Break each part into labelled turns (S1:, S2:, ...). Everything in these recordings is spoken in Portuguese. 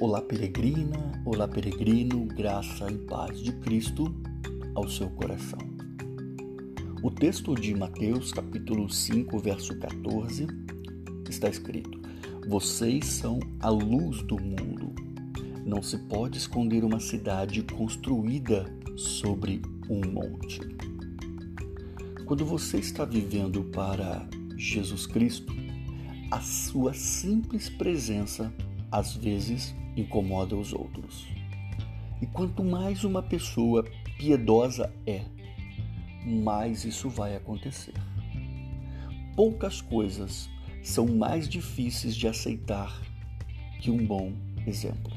S1: Olá, peregrina, olá, peregrino, graça e paz de Cristo ao seu coração. O texto de Mateus, capítulo 5, verso 14, está escrito: Vocês são a luz do mundo. Não se pode esconder uma cidade construída sobre um monte. Quando você está vivendo para Jesus Cristo, a sua simples presença às vezes incomoda os outros. E quanto mais uma pessoa piedosa é, mais isso vai acontecer. Poucas coisas são mais difíceis de aceitar que um bom exemplo.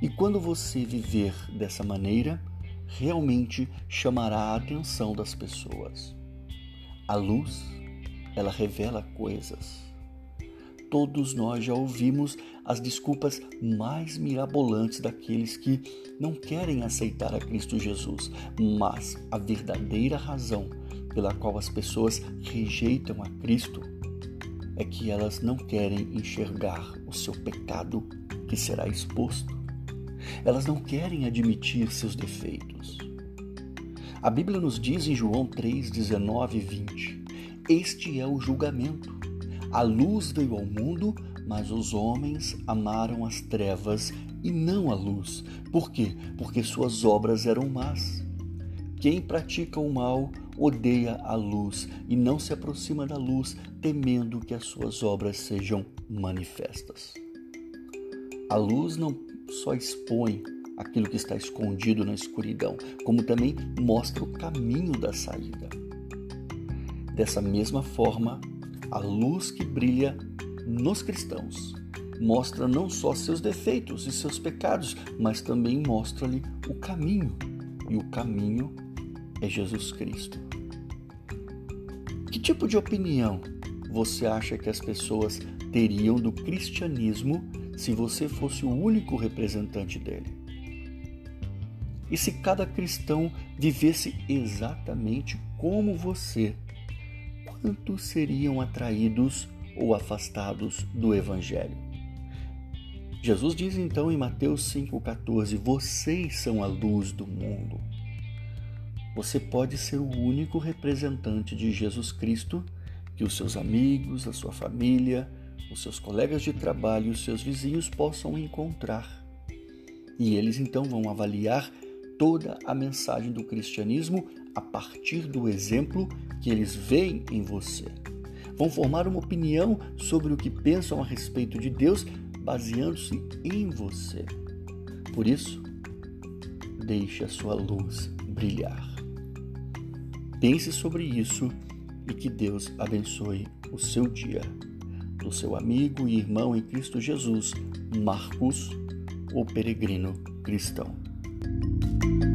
S1: E quando você viver dessa maneira, realmente chamará a atenção das pessoas. A luz, ela revela coisas todos nós já ouvimos as desculpas mais mirabolantes daqueles que não querem aceitar a Cristo Jesus, mas a verdadeira razão pela qual as pessoas rejeitam a Cristo é que elas não querem enxergar o seu pecado que será exposto. Elas não querem admitir seus defeitos. A Bíblia nos diz em João 3, 19 e 20: Este é o julgamento. A luz veio ao mundo, mas os homens amaram as trevas e não a luz. Por quê? Porque suas obras eram más. Quem pratica o mal odeia a luz e não se aproxima da luz, temendo que as suas obras sejam manifestas. A luz não só expõe aquilo que está escondido na escuridão, como também mostra o caminho da saída. Dessa mesma forma, a luz que brilha nos cristãos mostra não só seus defeitos e seus pecados, mas também mostra-lhe o caminho. E o caminho é Jesus Cristo. Que tipo de opinião você acha que as pessoas teriam do cristianismo se você fosse o único representante dele? E se cada cristão vivesse exatamente como você quantos seriam atraídos ou afastados do Evangelho? Jesus diz então em Mateus 5,14: Vocês são a luz do mundo. Você pode ser o único representante de Jesus Cristo que os seus amigos, a sua família, os seus colegas de trabalho e os seus vizinhos possam encontrar. E eles então vão avaliar toda a mensagem do cristianismo a partir do exemplo que eles veem em você. Vão formar uma opinião sobre o que pensam a respeito de Deus baseando-se em você. Por isso, deixe a sua luz brilhar. Pense sobre isso e que Deus abençoe o seu dia. Do seu amigo e irmão em Cristo Jesus, Marcos, o peregrino cristão. Thank you.